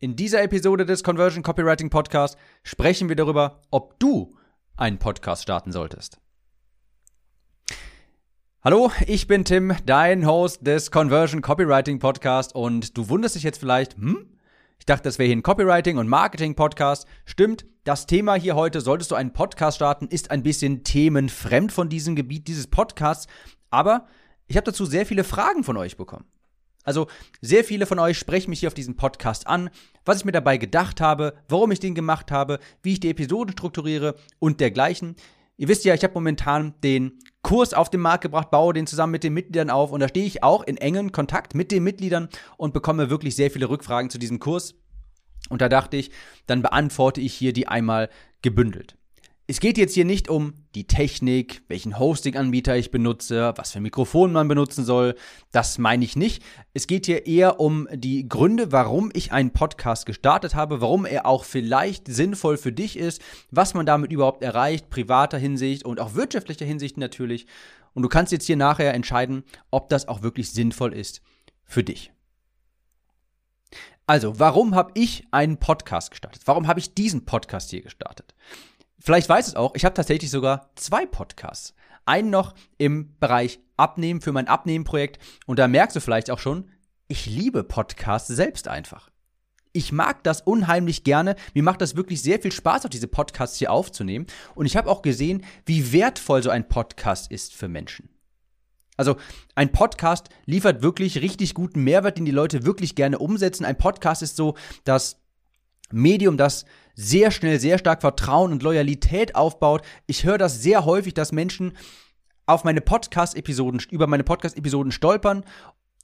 In dieser Episode des Conversion Copywriting Podcast sprechen wir darüber, ob du einen Podcast starten solltest. Hallo, ich bin Tim, dein Host des Conversion Copywriting Podcast und du wunderst dich jetzt vielleicht, hm? Ich dachte, das wäre hier ein Copywriting und Marketing Podcast. Stimmt, das Thema hier heute, solltest du einen Podcast starten, ist ein bisschen themenfremd von diesem Gebiet dieses Podcasts, aber ich habe dazu sehr viele Fragen von euch bekommen. Also sehr viele von euch sprechen mich hier auf diesem Podcast an, was ich mir dabei gedacht habe, warum ich den gemacht habe, wie ich die Episoden strukturiere und dergleichen. Ihr wisst ja, ich habe momentan den Kurs auf den Markt gebracht, baue den zusammen mit den Mitgliedern auf und da stehe ich auch in engen Kontakt mit den Mitgliedern und bekomme wirklich sehr viele Rückfragen zu diesem Kurs. Und da dachte ich, dann beantworte ich hier die einmal gebündelt. Es geht jetzt hier nicht um die Technik, welchen Hosting-Anbieter ich benutze, was für ein Mikrofon man benutzen soll. Das meine ich nicht. Es geht hier eher um die Gründe, warum ich einen Podcast gestartet habe, warum er auch vielleicht sinnvoll für dich ist, was man damit überhaupt erreicht, privater Hinsicht und auch wirtschaftlicher Hinsicht natürlich. Und du kannst jetzt hier nachher entscheiden, ob das auch wirklich sinnvoll ist für dich. Also, warum habe ich einen Podcast gestartet? Warum habe ich diesen Podcast hier gestartet? Vielleicht weiß es auch, ich habe tatsächlich sogar zwei Podcasts. Einen noch im Bereich Abnehmen für mein Abnehmenprojekt. Und da merkst du vielleicht auch schon, ich liebe Podcasts selbst einfach. Ich mag das unheimlich gerne. Mir macht das wirklich sehr viel Spaß, auch diese Podcasts hier aufzunehmen. Und ich habe auch gesehen, wie wertvoll so ein Podcast ist für Menschen. Also ein Podcast liefert wirklich richtig guten Mehrwert, den die Leute wirklich gerne umsetzen. Ein Podcast ist so das Medium, das sehr schnell, sehr stark Vertrauen und Loyalität aufbaut. Ich höre das sehr häufig, dass Menschen auf meine Podcast-Episoden, über meine Podcast-Episoden stolpern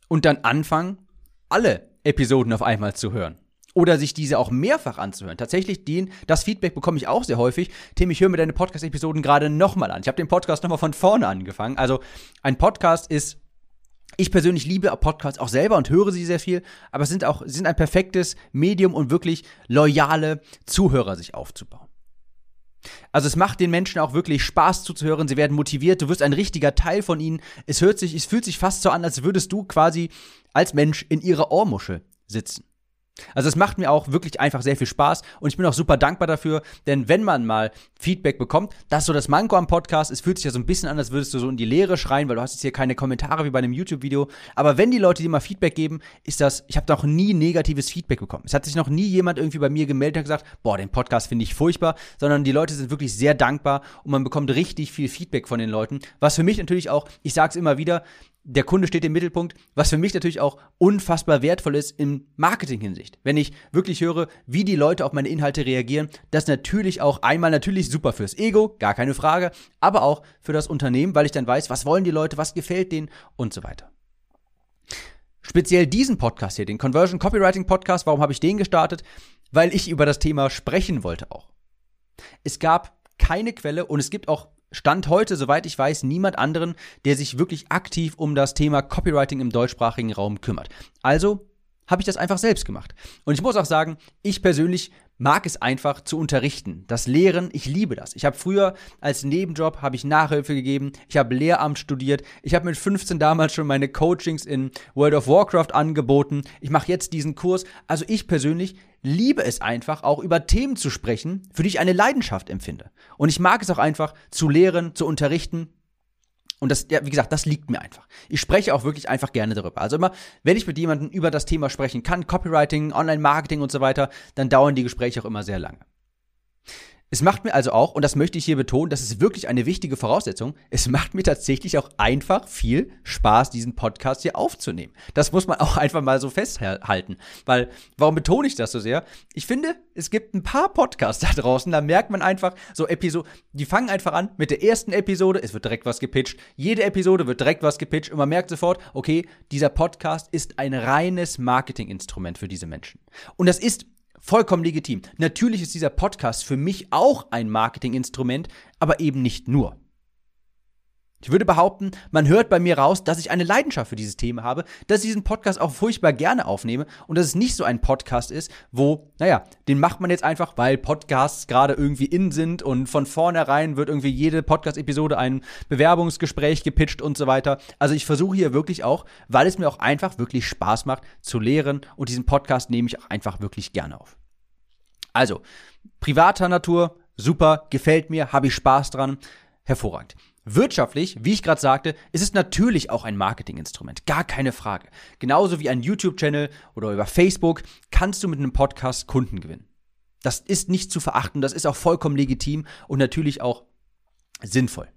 und dann anfangen, alle Episoden auf einmal zu hören. Oder sich diese auch mehrfach anzuhören. Tatsächlich, den, das Feedback bekomme ich auch sehr häufig. Tim, ich höre mir deine Podcast-Episoden gerade nochmal an. Ich habe den Podcast nochmal von vorne angefangen. Also ein Podcast ist ich persönlich liebe Podcasts auch selber und höre sie sehr viel, aber sind auch, sind ein perfektes Medium, um wirklich loyale Zuhörer sich aufzubauen. Also es macht den Menschen auch wirklich Spaß zuzuhören, sie werden motiviert, du wirst ein richtiger Teil von ihnen. Es hört sich, es fühlt sich fast so an, als würdest du quasi als Mensch in ihrer Ohrmuschel sitzen. Also es macht mir auch wirklich einfach sehr viel Spaß und ich bin auch super dankbar dafür, denn wenn man mal Feedback bekommt, das ist so das Manko am Podcast, es fühlt sich ja so ein bisschen an, als würdest du so in die Leere schreien, weil du hast jetzt hier keine Kommentare wie bei einem YouTube-Video, aber wenn die Leute dir mal Feedback geben, ist das, ich habe noch nie negatives Feedback bekommen. Es hat sich noch nie jemand irgendwie bei mir gemeldet und gesagt, boah, den Podcast finde ich furchtbar, sondern die Leute sind wirklich sehr dankbar und man bekommt richtig viel Feedback von den Leuten, was für mich natürlich auch, ich sage es immer wieder, der Kunde steht im Mittelpunkt, was für mich natürlich auch unfassbar wertvoll ist in Marketing-Hinsicht. Wenn ich wirklich höre, wie die Leute auf meine Inhalte reagieren, das natürlich auch einmal natürlich super fürs Ego, gar keine Frage, aber auch für das Unternehmen, weil ich dann weiß, was wollen die Leute, was gefällt denen und so weiter. Speziell diesen Podcast hier, den Conversion Copywriting Podcast, warum habe ich den gestartet? Weil ich über das Thema sprechen wollte auch. Es gab keine Quelle und es gibt auch Stand heute, soweit ich weiß, niemand anderen, der sich wirklich aktiv um das Thema Copywriting im deutschsprachigen Raum kümmert. Also habe ich das einfach selbst gemacht. Und ich muss auch sagen, ich persönlich mag es einfach zu unterrichten. Das Lehren, ich liebe das. Ich habe früher als Nebenjob habe ich Nachhilfe gegeben, ich habe Lehramt studiert, ich habe mit 15 damals schon meine Coachings in World of Warcraft angeboten. Ich mache jetzt diesen Kurs. Also ich persönlich liebe es einfach auch über Themen zu sprechen, für die ich eine Leidenschaft empfinde. Und ich mag es auch einfach zu lehren, zu unterrichten und das, ja, wie gesagt, das liegt mir einfach. Ich spreche auch wirklich einfach gerne darüber. Also immer, wenn ich mit jemandem über das Thema sprechen kann, Copywriting, Online-Marketing und so weiter, dann dauern die Gespräche auch immer sehr lange. Es macht mir also auch, und das möchte ich hier betonen, das ist wirklich eine wichtige Voraussetzung, es macht mir tatsächlich auch einfach viel Spaß, diesen Podcast hier aufzunehmen. Das muss man auch einfach mal so festhalten. Weil, warum betone ich das so sehr? Ich finde, es gibt ein paar Podcasts da draußen, da merkt man einfach so Episoden, die fangen einfach an mit der ersten Episode, es wird direkt was gepitcht. Jede Episode wird direkt was gepitcht und man merkt sofort, okay, dieser Podcast ist ein reines Marketinginstrument für diese Menschen. Und das ist Vollkommen legitim. Natürlich ist dieser Podcast für mich auch ein Marketinginstrument, aber eben nicht nur. Ich würde behaupten, man hört bei mir raus, dass ich eine Leidenschaft für dieses Thema habe, dass ich diesen Podcast auch furchtbar gerne aufnehme und dass es nicht so ein Podcast ist, wo, naja, den macht man jetzt einfach, weil Podcasts gerade irgendwie in sind und von vornherein wird irgendwie jede Podcast-Episode ein Bewerbungsgespräch gepitcht und so weiter. Also ich versuche hier wirklich auch, weil es mir auch einfach wirklich Spaß macht, zu lehren und diesen Podcast nehme ich auch einfach wirklich gerne auf. Also, privater Natur, super, gefällt mir, habe ich Spaß dran, hervorragend. Wirtschaftlich, wie ich gerade sagte, ist es natürlich auch ein Marketinginstrument, gar keine Frage. Genauso wie ein YouTube-Channel oder über Facebook kannst du mit einem Podcast Kunden gewinnen. Das ist nicht zu verachten, das ist auch vollkommen legitim und natürlich auch sinnvoll.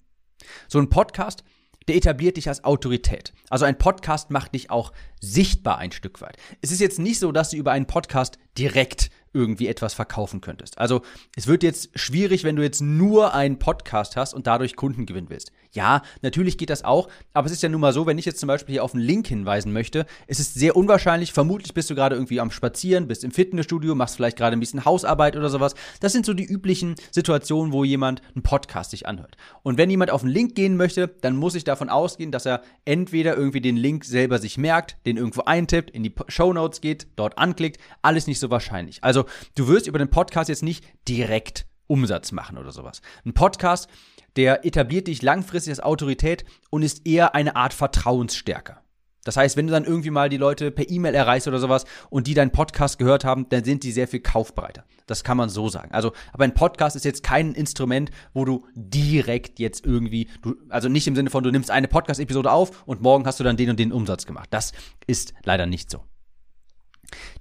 So ein Podcast, der etabliert dich als Autorität. Also ein Podcast macht dich auch sichtbar ein Stück weit. Es ist jetzt nicht so, dass du über einen Podcast direkt irgendwie etwas verkaufen könntest. Also es wird jetzt schwierig, wenn du jetzt nur einen Podcast hast und dadurch Kunden gewinnen willst. Ja, natürlich geht das auch, aber es ist ja nun mal so, wenn ich jetzt zum Beispiel hier auf einen Link hinweisen möchte, es ist sehr unwahrscheinlich, vermutlich bist du gerade irgendwie am Spazieren, bist im Fitnessstudio, machst vielleicht gerade ein bisschen Hausarbeit oder sowas. Das sind so die üblichen Situationen, wo jemand einen Podcast sich anhört. Und wenn jemand auf einen Link gehen möchte, dann muss ich davon ausgehen, dass er entweder irgendwie den Link selber sich merkt, den irgendwo eintippt, in die Show Notes geht, dort anklickt, alles nicht so wahrscheinlich. Also du wirst über den Podcast jetzt nicht direkt Umsatz machen oder sowas. Ein Podcast, der etabliert dich langfristig als Autorität und ist eher eine Art Vertrauensstärker. Das heißt, wenn du dann irgendwie mal die Leute per E-Mail erreichst oder sowas und die deinen Podcast gehört haben, dann sind die sehr viel kaufbereiter. Das kann man so sagen. Also, aber ein Podcast ist jetzt kein Instrument, wo du direkt jetzt irgendwie, du, also nicht im Sinne von, du nimmst eine Podcast-Episode auf und morgen hast du dann den und den Umsatz gemacht. Das ist leider nicht so.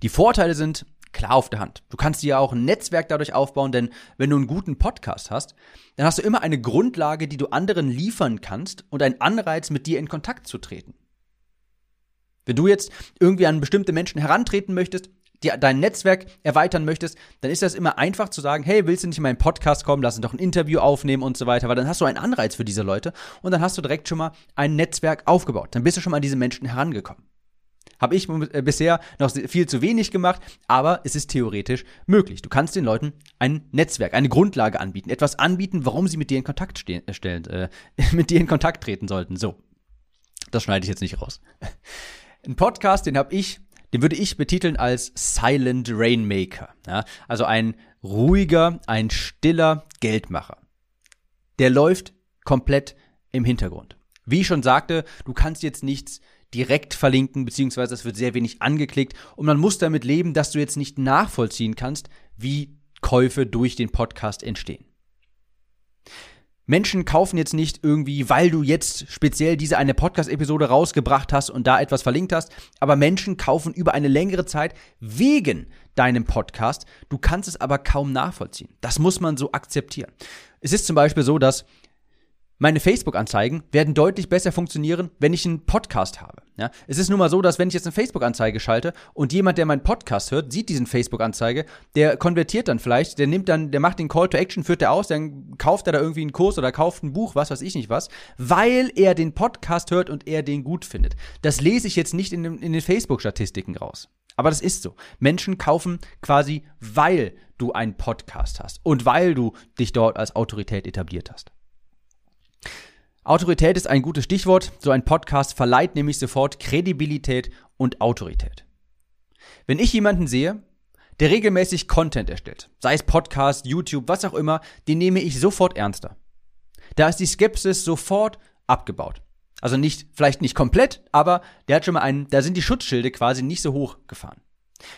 Die Vorteile sind, klar auf der Hand. Du kannst dir ja auch ein Netzwerk dadurch aufbauen, denn wenn du einen guten Podcast hast, dann hast du immer eine Grundlage, die du anderen liefern kannst und einen Anreiz, mit dir in Kontakt zu treten. Wenn du jetzt irgendwie an bestimmte Menschen herantreten möchtest, die, dein Netzwerk erweitern möchtest, dann ist das immer einfach zu sagen, hey, willst du nicht in meinen Podcast kommen, lass uns doch ein Interview aufnehmen und so weiter, weil dann hast du einen Anreiz für diese Leute und dann hast du direkt schon mal ein Netzwerk aufgebaut. Dann bist du schon mal an diese Menschen herangekommen. Habe ich äh, bisher noch viel zu wenig gemacht, aber es ist theoretisch möglich. Du kannst den Leuten ein Netzwerk, eine Grundlage anbieten, etwas anbieten, warum sie mit dir in Kontakt stehen, äh, stellen, äh, mit dir in Kontakt treten sollten. So, das schneide ich jetzt nicht raus. Ein Podcast, den habe ich, den würde ich betiteln als Silent Rainmaker. Ja? Also ein ruhiger, ein stiller Geldmacher. Der läuft komplett im Hintergrund. Wie ich schon sagte, du kannst jetzt nichts direkt verlinken, beziehungsweise es wird sehr wenig angeklickt und man muss damit leben, dass du jetzt nicht nachvollziehen kannst, wie Käufe durch den Podcast entstehen. Menschen kaufen jetzt nicht irgendwie, weil du jetzt speziell diese eine Podcast-Episode rausgebracht hast und da etwas verlinkt hast, aber Menschen kaufen über eine längere Zeit wegen deinem Podcast. Du kannst es aber kaum nachvollziehen. Das muss man so akzeptieren. Es ist zum Beispiel so, dass meine Facebook-Anzeigen werden deutlich besser funktionieren, wenn ich einen Podcast habe. Ja, es ist nun mal so, dass wenn ich jetzt eine Facebook-Anzeige schalte und jemand, der meinen Podcast hört, sieht diesen Facebook-Anzeige, der konvertiert dann vielleicht, der nimmt dann, der macht den Call to Action, führt der aus, dann kauft er da irgendwie einen Kurs oder kauft ein Buch, was weiß ich nicht was, weil er den Podcast hört und er den gut findet. Das lese ich jetzt nicht in, den, in den Facebook-Statistiken raus. Aber das ist so. Menschen kaufen quasi, weil du einen Podcast hast und weil du dich dort als Autorität etabliert hast. Autorität ist ein gutes Stichwort. So ein Podcast verleiht nämlich sofort Kredibilität und Autorität. Wenn ich jemanden sehe, der regelmäßig Content erstellt, sei es Podcast, YouTube, was auch immer, den nehme ich sofort ernster. Da ist die Skepsis sofort abgebaut. Also nicht, vielleicht nicht komplett, aber der hat schon mal einen, da sind die Schutzschilde quasi nicht so hoch gefahren.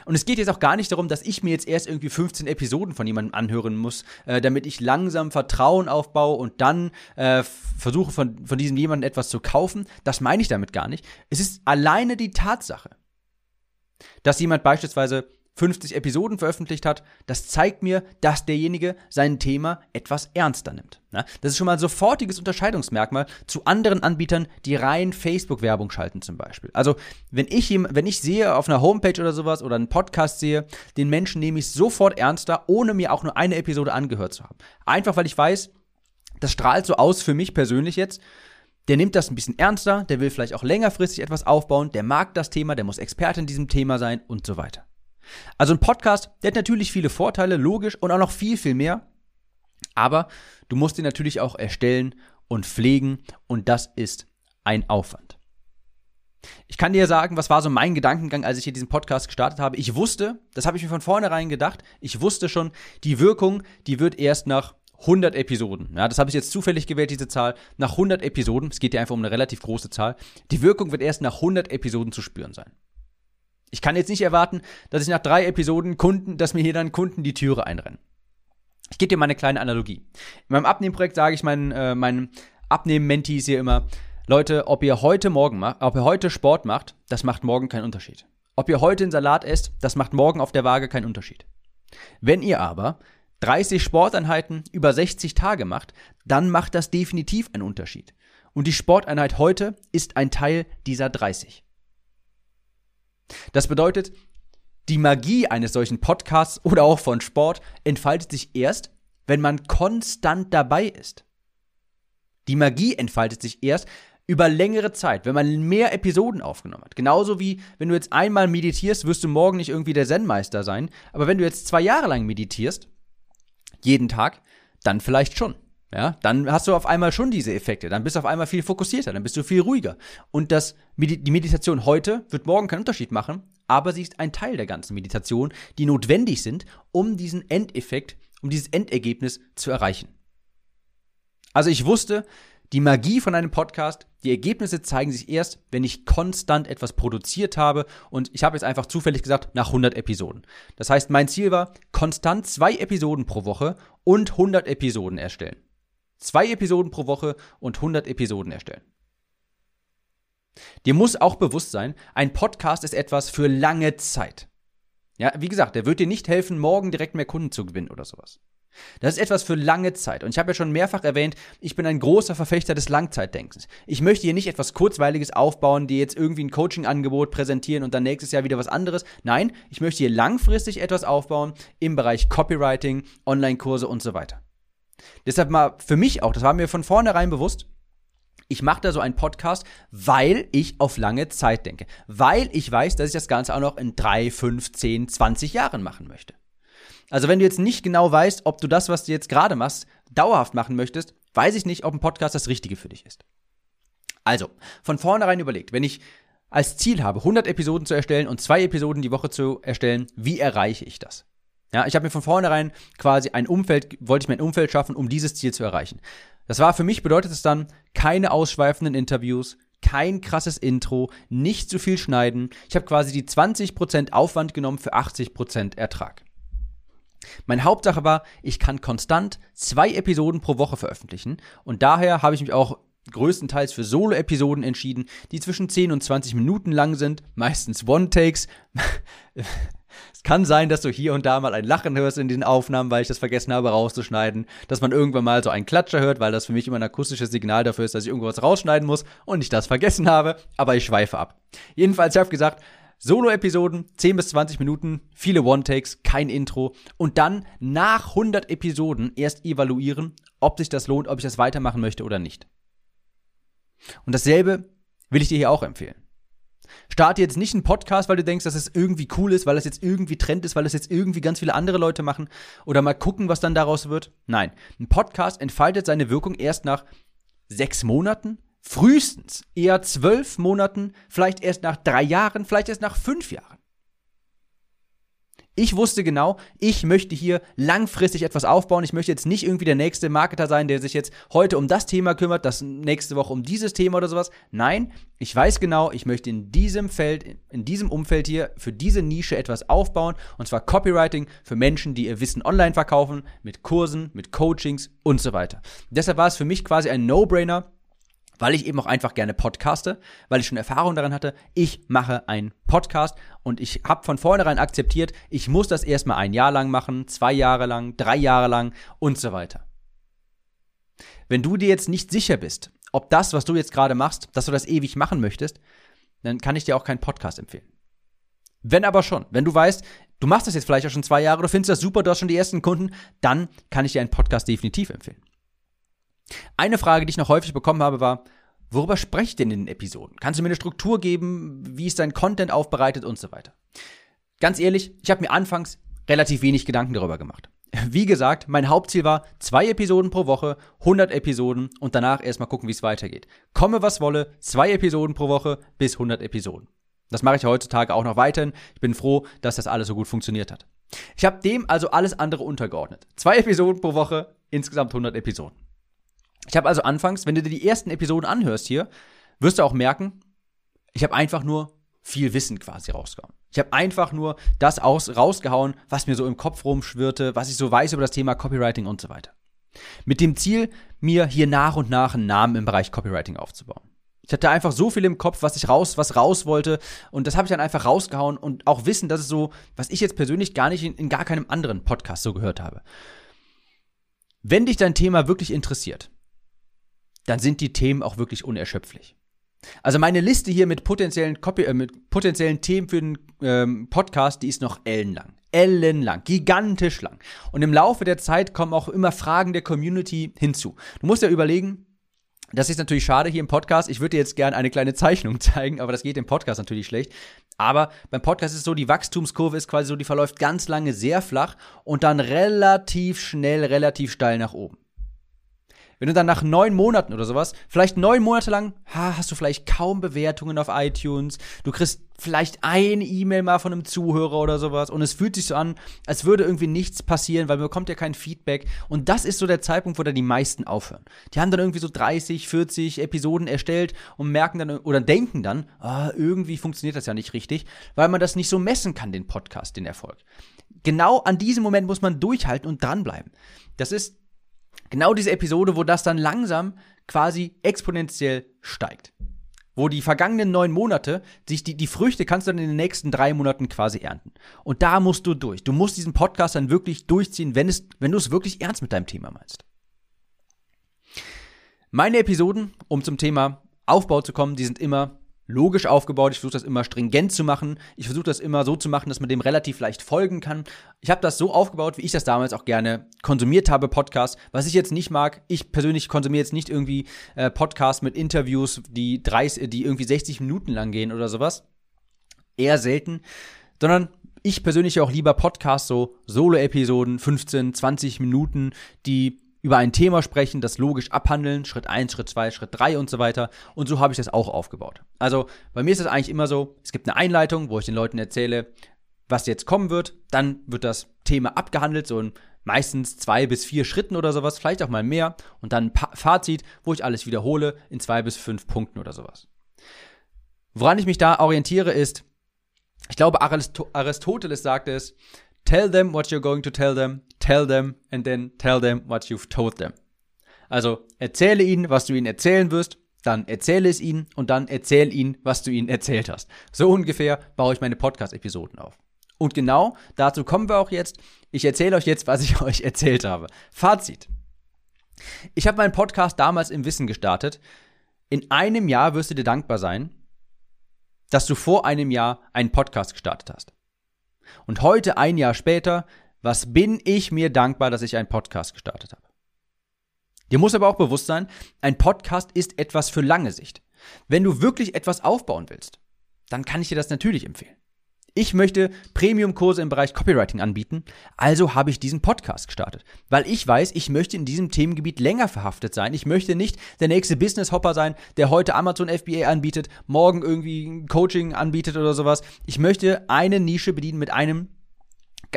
Und es geht jetzt auch gar nicht darum, dass ich mir jetzt erst irgendwie 15 Episoden von jemandem anhören muss, äh, damit ich langsam Vertrauen aufbaue und dann äh, versuche von, von diesem jemanden etwas zu kaufen. Das meine ich damit gar nicht. Es ist alleine die Tatsache, dass jemand beispielsweise 50 Episoden veröffentlicht hat, das zeigt mir, dass derjenige sein Thema etwas ernster nimmt. Das ist schon mal sofortiges Unterscheidungsmerkmal zu anderen Anbietern, die rein Facebook-Werbung schalten zum Beispiel. Also wenn ich, wenn ich sehe auf einer Homepage oder sowas oder einen Podcast sehe, den Menschen nehme ich sofort ernster, ohne mir auch nur eine Episode angehört zu haben. Einfach weil ich weiß, das strahlt so aus für mich persönlich jetzt, der nimmt das ein bisschen ernster, der will vielleicht auch längerfristig etwas aufbauen, der mag das Thema, der muss Experte in diesem Thema sein und so weiter. Also ein Podcast, der hat natürlich viele Vorteile, logisch, und auch noch viel, viel mehr. Aber du musst ihn natürlich auch erstellen und pflegen und das ist ein Aufwand. Ich kann dir sagen, was war so mein Gedankengang, als ich hier diesen Podcast gestartet habe. Ich wusste, das habe ich mir von vornherein gedacht, ich wusste schon, die Wirkung, die wird erst nach 100 Episoden. Ja, das habe ich jetzt zufällig gewählt, diese Zahl. Nach 100 Episoden, es geht ja einfach um eine relativ große Zahl, die Wirkung wird erst nach 100 Episoden zu spüren sein. Ich kann jetzt nicht erwarten, dass ich nach drei Episoden Kunden, dass mir hier dann Kunden die Türe einrennen. Ich gebe dir mal eine kleine Analogie. In meinem Abnehmprojekt sage ich meinen, äh, meinen Abnehmen-Mentees hier immer, Leute, ob ihr heute morgen macht, ob ihr heute Sport macht, das macht morgen keinen Unterschied. Ob ihr heute einen Salat esst, das macht morgen auf der Waage keinen Unterschied. Wenn ihr aber 30 Sporteinheiten über 60 Tage macht, dann macht das definitiv einen Unterschied. Und die Sporteinheit heute ist ein Teil dieser 30. Das bedeutet, die Magie eines solchen Podcasts oder auch von Sport entfaltet sich erst, wenn man konstant dabei ist. Die Magie entfaltet sich erst über längere Zeit, wenn man mehr Episoden aufgenommen hat. Genauso wie wenn du jetzt einmal meditierst, wirst du morgen nicht irgendwie der Zen-Meister sein. Aber wenn du jetzt zwei Jahre lang meditierst, jeden Tag, dann vielleicht schon. Ja, dann hast du auf einmal schon diese Effekte. Dann bist du auf einmal viel fokussierter, dann bist du viel ruhiger. Und das, die Meditation heute wird morgen keinen Unterschied machen, aber sie ist ein Teil der ganzen Meditation, die notwendig sind, um diesen Endeffekt, um dieses Endergebnis zu erreichen. Also ich wusste, die Magie von einem Podcast, die Ergebnisse zeigen sich erst, wenn ich konstant etwas produziert habe und ich habe jetzt einfach zufällig gesagt, nach 100 Episoden. Das heißt, mein Ziel war, konstant zwei Episoden pro Woche und 100 Episoden erstellen. Zwei Episoden pro Woche und 100 Episoden erstellen. Dir muss auch bewusst sein, ein Podcast ist etwas für lange Zeit. Ja, wie gesagt, der wird dir nicht helfen, morgen direkt mehr Kunden zu gewinnen oder sowas. Das ist etwas für lange Zeit. Und ich habe ja schon mehrfach erwähnt, ich bin ein großer Verfechter des Langzeitdenkens. Ich möchte hier nicht etwas Kurzweiliges aufbauen, die jetzt irgendwie ein Coaching-Angebot präsentieren und dann nächstes Jahr wieder was anderes. Nein, ich möchte hier langfristig etwas aufbauen im Bereich Copywriting, Online-Kurse und so weiter. Deshalb mal für mich auch, das war mir von vornherein bewusst, ich mache da so einen Podcast, weil ich auf lange Zeit denke. Weil ich weiß, dass ich das Ganze auch noch in drei, fünf, zehn, zwanzig Jahren machen möchte. Also wenn du jetzt nicht genau weißt, ob du das, was du jetzt gerade machst, dauerhaft machen möchtest, weiß ich nicht, ob ein Podcast das Richtige für dich ist. Also, von vornherein überlegt, wenn ich als Ziel habe, 100 Episoden zu erstellen und zwei Episoden die Woche zu erstellen, wie erreiche ich das? Ja, ich habe mir von vornherein quasi ein Umfeld, wollte ich mir ein Umfeld schaffen, um dieses Ziel zu erreichen. Das war für mich, bedeutet es dann, keine ausschweifenden Interviews, kein krasses Intro, nicht zu viel schneiden. Ich habe quasi die 20% Aufwand genommen für 80% Ertrag. Meine Hauptsache war, ich kann konstant zwei Episoden pro Woche veröffentlichen und daher habe ich mich auch größtenteils für Solo-Episoden entschieden, die zwischen 10 und 20 Minuten lang sind, meistens One-Takes. Es kann sein, dass du hier und da mal ein Lachen hörst in den Aufnahmen, weil ich das vergessen habe rauszuschneiden. Dass man irgendwann mal so einen Klatscher hört, weil das für mich immer ein akustisches Signal dafür ist, dass ich irgendwas rausschneiden muss und ich das vergessen habe. Aber ich schweife ab. Jedenfalls, ich habe gesagt, Solo-Episoden, 10 bis 20 Minuten, viele One-Takes, kein Intro und dann nach 100 Episoden erst evaluieren, ob sich das lohnt, ob ich das weitermachen möchte oder nicht. Und dasselbe will ich dir hier auch empfehlen. Starte jetzt nicht einen Podcast, weil du denkst, dass es irgendwie cool ist, weil es jetzt irgendwie Trend ist, weil es jetzt irgendwie ganz viele andere Leute machen. Oder mal gucken, was dann daraus wird. Nein, ein Podcast entfaltet seine Wirkung erst nach sechs Monaten, frühestens. Eher zwölf Monaten, vielleicht erst nach drei Jahren, vielleicht erst nach fünf Jahren. Ich wusste genau, ich möchte hier langfristig etwas aufbauen. Ich möchte jetzt nicht irgendwie der nächste Marketer sein, der sich jetzt heute um das Thema kümmert, das nächste Woche um dieses Thema oder sowas. Nein, ich weiß genau, ich möchte in diesem Feld, in diesem Umfeld hier für diese Nische etwas aufbauen. Und zwar Copywriting für Menschen, die ihr Wissen online verkaufen, mit Kursen, mit Coachings und so weiter. Deshalb war es für mich quasi ein No-Brainer, weil ich eben auch einfach gerne podcaste, weil ich schon Erfahrung daran hatte, ich mache einen Podcast und ich habe von vornherein akzeptiert, ich muss das erstmal ein Jahr lang machen, zwei Jahre lang, drei Jahre lang und so weiter. Wenn du dir jetzt nicht sicher bist, ob das, was du jetzt gerade machst, dass du das ewig machen möchtest, dann kann ich dir auch keinen Podcast empfehlen. Wenn aber schon, wenn du weißt, du machst das jetzt vielleicht auch schon zwei Jahre, du findest das super, du hast schon die ersten Kunden, dann kann ich dir einen Podcast definitiv empfehlen. Eine Frage, die ich noch häufig bekommen habe, war, worüber spreche ich denn in den Episoden? Kannst du mir eine Struktur geben? Wie ist dein Content aufbereitet und so weiter? Ganz ehrlich, ich habe mir anfangs relativ wenig Gedanken darüber gemacht. Wie gesagt, mein Hauptziel war zwei Episoden pro Woche, 100 Episoden und danach erstmal gucken, wie es weitergeht. Komme was wolle, zwei Episoden pro Woche bis 100 Episoden. Das mache ich heutzutage auch noch weiterhin. Ich bin froh, dass das alles so gut funktioniert hat. Ich habe dem also alles andere untergeordnet. Zwei Episoden pro Woche, insgesamt 100 Episoden. Ich habe also anfangs, wenn du dir die ersten Episoden anhörst hier, wirst du auch merken, ich habe einfach nur viel Wissen quasi rausgehauen. Ich habe einfach nur das aus, rausgehauen, was mir so im Kopf rumschwirrte, was ich so weiß über das Thema Copywriting und so weiter. Mit dem Ziel, mir hier nach und nach einen Namen im Bereich Copywriting aufzubauen. Ich hatte einfach so viel im Kopf, was ich raus, was raus wollte. Und das habe ich dann einfach rausgehauen und auch wissen, dass es so, was ich jetzt persönlich gar nicht in, in gar keinem anderen Podcast so gehört habe. Wenn dich dein Thema wirklich interessiert, dann sind die Themen auch wirklich unerschöpflich. Also meine Liste hier mit potenziellen, Copy, äh, mit potenziellen Themen für den ähm, Podcast, die ist noch ellenlang. Ellenlang, gigantisch lang. Und im Laufe der Zeit kommen auch immer Fragen der Community hinzu. Du musst ja überlegen, das ist natürlich schade hier im Podcast. Ich würde dir jetzt gerne eine kleine Zeichnung zeigen, aber das geht im Podcast natürlich schlecht. Aber beim Podcast ist es so, die Wachstumskurve ist quasi so, die verläuft ganz lange sehr flach und dann relativ schnell, relativ steil nach oben. Wenn du dann nach neun Monaten oder sowas, vielleicht neun Monate lang, ha, hast du vielleicht kaum Bewertungen auf iTunes, du kriegst vielleicht ein E-Mail mal von einem Zuhörer oder sowas und es fühlt sich so an, als würde irgendwie nichts passieren, weil man bekommt ja kein Feedback und das ist so der Zeitpunkt, wo dann die meisten aufhören. Die haben dann irgendwie so 30, 40 Episoden erstellt und merken dann oder denken dann, ah, irgendwie funktioniert das ja nicht richtig, weil man das nicht so messen kann, den Podcast, den Erfolg. Genau an diesem Moment muss man durchhalten und dranbleiben. Das ist Genau diese Episode, wo das dann langsam quasi exponentiell steigt. Wo die vergangenen neun Monate, sich die, die Früchte kannst du dann in den nächsten drei Monaten quasi ernten. Und da musst du durch. Du musst diesen Podcast dann wirklich durchziehen, wenn, es, wenn du es wirklich ernst mit deinem Thema meinst. Meine Episoden, um zum Thema Aufbau zu kommen, die sind immer logisch aufgebaut. Ich versuche das immer stringent zu machen. Ich versuche das immer so zu machen, dass man dem relativ leicht folgen kann. Ich habe das so aufgebaut, wie ich das damals auch gerne konsumiert habe, Podcasts. Was ich jetzt nicht mag, ich persönlich konsumiere jetzt nicht irgendwie äh, Podcasts mit Interviews, die, 30, die irgendwie 60 Minuten lang gehen oder sowas. Eher selten. Sondern ich persönlich auch lieber Podcasts, so Solo-Episoden, 15, 20 Minuten, die über ein Thema sprechen, das logisch abhandeln, Schritt 1, Schritt 2, Schritt 3 und so weiter. Und so habe ich das auch aufgebaut. Also bei mir ist es eigentlich immer so, es gibt eine Einleitung, wo ich den Leuten erzähle, was jetzt kommen wird. Dann wird das Thema abgehandelt, so in meistens zwei bis vier Schritten oder sowas, vielleicht auch mal mehr. Und dann ein Fazit, wo ich alles wiederhole in zwei bis fünf Punkten oder sowas. Woran ich mich da orientiere ist, ich glaube, Aristoteles sagte es, Tell them what you're going to tell them, tell them and then tell them what you've told them. Also erzähle ihnen, was du ihnen erzählen wirst, dann erzähle es ihnen und dann erzähl ihnen, was du ihnen erzählt hast. So ungefähr baue ich meine Podcast-Episoden auf. Und genau dazu kommen wir auch jetzt. Ich erzähle euch jetzt, was ich euch erzählt habe. Fazit. Ich habe meinen Podcast damals im Wissen gestartet. In einem Jahr wirst du dir dankbar sein, dass du vor einem Jahr einen Podcast gestartet hast. Und heute, ein Jahr später, was bin ich mir dankbar, dass ich einen Podcast gestartet habe. Dir muss aber auch bewusst sein, ein Podcast ist etwas für lange Sicht. Wenn du wirklich etwas aufbauen willst, dann kann ich dir das natürlich empfehlen. Ich möchte Premium-Kurse im Bereich Copywriting anbieten, also habe ich diesen Podcast gestartet. Weil ich weiß, ich möchte in diesem Themengebiet länger verhaftet sein. Ich möchte nicht der nächste Business-Hopper sein, der heute Amazon FBA anbietet, morgen irgendwie Coaching anbietet oder sowas. Ich möchte eine Nische bedienen mit einem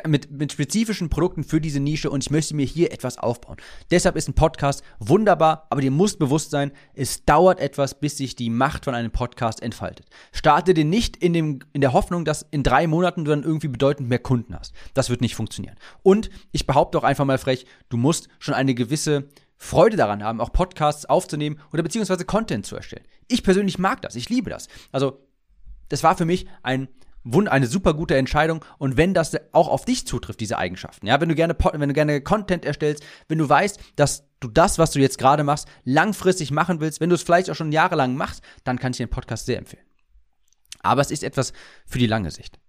mit, mit spezifischen Produkten für diese Nische und ich möchte mir hier etwas aufbauen. Deshalb ist ein Podcast wunderbar, aber dir muss bewusst sein, es dauert etwas, bis sich die Macht von einem Podcast entfaltet. Starte den nicht in, dem, in der Hoffnung, dass in drei Monaten du dann irgendwie bedeutend mehr Kunden hast. Das wird nicht funktionieren. Und ich behaupte auch einfach mal frech, du musst schon eine gewisse Freude daran haben, auch Podcasts aufzunehmen oder beziehungsweise Content zu erstellen. Ich persönlich mag das, ich liebe das. Also, das war für mich ein eine super gute Entscheidung und wenn das auch auf dich zutrifft, diese Eigenschaften, ja, wenn du gerne, wenn du gerne Content erstellst, wenn du weißt, dass du das, was du jetzt gerade machst, langfristig machen willst, wenn du es vielleicht auch schon jahrelang machst, dann kann ich dir den Podcast sehr empfehlen. Aber es ist etwas für die lange Sicht.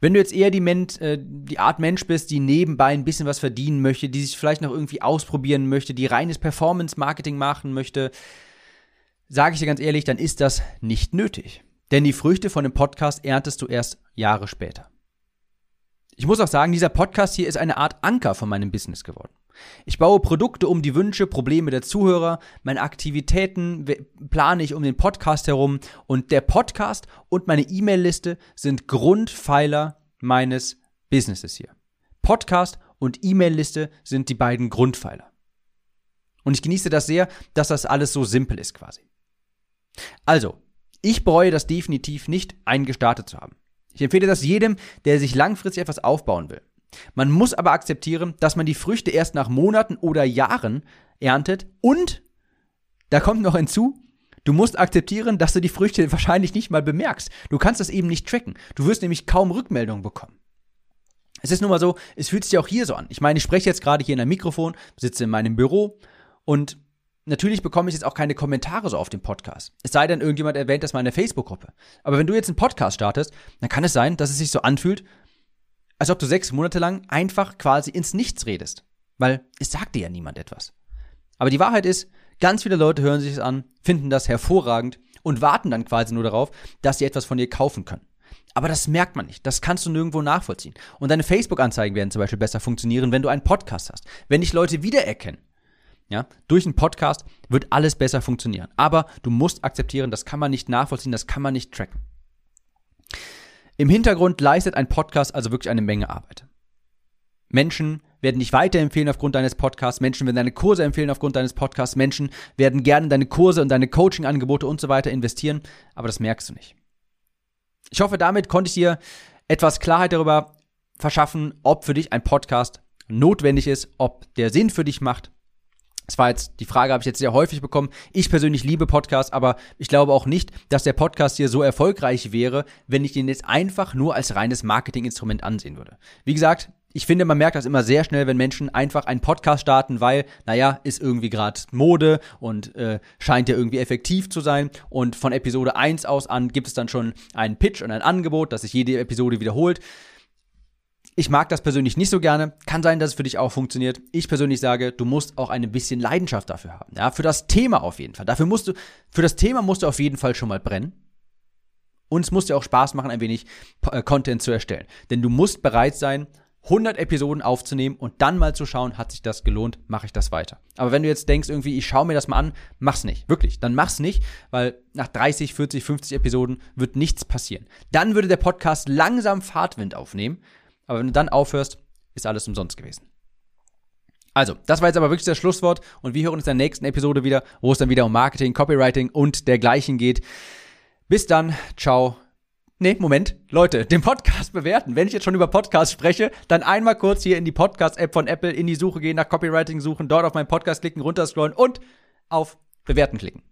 Wenn du jetzt eher die, Ment, äh, die Art Mensch bist, die nebenbei ein bisschen was verdienen möchte, die sich vielleicht noch irgendwie ausprobieren möchte, die reines Performance-Marketing machen möchte, sage ich dir ganz ehrlich, dann ist das nicht nötig. Denn die Früchte von dem Podcast erntest du erst Jahre später. Ich muss auch sagen, dieser Podcast hier ist eine Art Anker von meinem Business geworden. Ich baue Produkte um die Wünsche, Probleme der Zuhörer, meine Aktivitäten plane ich um den Podcast herum und der Podcast und meine E-Mail-Liste sind Grundpfeiler meines Businesses hier. Podcast und E-Mail-Liste sind die beiden Grundpfeiler. Und ich genieße das sehr, dass das alles so simpel ist quasi. Also, ich bereue das definitiv nicht, eingestartet zu haben. Ich empfehle das jedem, der sich langfristig etwas aufbauen will. Man muss aber akzeptieren, dass man die Früchte erst nach Monaten oder Jahren erntet und da kommt noch hinzu, du musst akzeptieren, dass du die Früchte wahrscheinlich nicht mal bemerkst. Du kannst das eben nicht tracken. Du wirst nämlich kaum Rückmeldungen bekommen. Es ist nun mal so, es fühlt sich auch hier so an. Ich meine, ich spreche jetzt gerade hier in einem Mikrofon, sitze in meinem Büro und natürlich bekomme ich jetzt auch keine Kommentare so auf dem Podcast. Es sei denn, irgendjemand erwähnt das mal in der Facebook-Gruppe. Aber wenn du jetzt einen Podcast startest, dann kann es sein, dass es sich so anfühlt, als ob du sechs Monate lang einfach quasi ins Nichts redest. Weil es sagt dir ja niemand etwas. Aber die Wahrheit ist, ganz viele Leute hören sich es an, finden das hervorragend und warten dann quasi nur darauf, dass sie etwas von dir kaufen können. Aber das merkt man nicht. Das kannst du nirgendwo nachvollziehen. Und deine Facebook-Anzeigen werden zum Beispiel besser funktionieren, wenn du einen Podcast hast. Wenn dich Leute wiedererkennen. Ja, durch einen Podcast wird alles besser funktionieren. Aber du musst akzeptieren, das kann man nicht nachvollziehen, das kann man nicht tracken. Im Hintergrund leistet ein Podcast also wirklich eine Menge Arbeit. Menschen werden dich weiterempfehlen aufgrund deines Podcasts, Menschen werden deine Kurse empfehlen aufgrund deines Podcasts, Menschen werden gerne in deine Kurse und deine Coaching-Angebote und so weiter investieren, aber das merkst du nicht. Ich hoffe, damit konnte ich dir etwas Klarheit darüber verschaffen, ob für dich ein Podcast notwendig ist, ob der Sinn für dich macht das war jetzt, die Frage habe ich jetzt sehr häufig bekommen. Ich persönlich liebe Podcasts, aber ich glaube auch nicht, dass der Podcast hier so erfolgreich wäre, wenn ich den jetzt einfach nur als reines Marketinginstrument ansehen würde. Wie gesagt, ich finde, man merkt das immer sehr schnell, wenn Menschen einfach einen Podcast starten, weil, naja, ist irgendwie gerade Mode und äh, scheint ja irgendwie effektiv zu sein. Und von Episode 1 aus an gibt es dann schon einen Pitch und ein Angebot, das sich jede Episode wiederholt. Ich mag das persönlich nicht so gerne. Kann sein, dass es für dich auch funktioniert. Ich persönlich sage, du musst auch ein bisschen Leidenschaft dafür haben. Ja, für das Thema auf jeden Fall. Dafür musst du, für das Thema musst du auf jeden Fall schon mal brennen. Und es muss dir auch Spaß machen, ein wenig äh, Content zu erstellen. Denn du musst bereit sein, 100 Episoden aufzunehmen und dann mal zu schauen, hat sich das gelohnt, mache ich das weiter. Aber wenn du jetzt denkst, irgendwie, ich schaue mir das mal an, mach's nicht. Wirklich, dann mach's nicht, weil nach 30, 40, 50 Episoden wird nichts passieren. Dann würde der Podcast langsam Fahrtwind aufnehmen aber wenn du dann aufhörst, ist alles umsonst gewesen. Also, das war jetzt aber wirklich das Schlusswort und wir hören uns in der nächsten Episode wieder, wo es dann wieder um Marketing, Copywriting und dergleichen geht. Bis dann, ciao. Nee, Moment, Leute, den Podcast bewerten. Wenn ich jetzt schon über Podcast spreche, dann einmal kurz hier in die Podcast-App von Apple in die Suche gehen, nach Copywriting suchen, dort auf meinen Podcast klicken, runterscrollen und auf Bewerten klicken.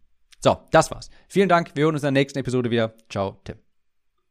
So, das war's. Vielen Dank, wir hören uns in der nächsten Episode wieder. Ciao, Tim.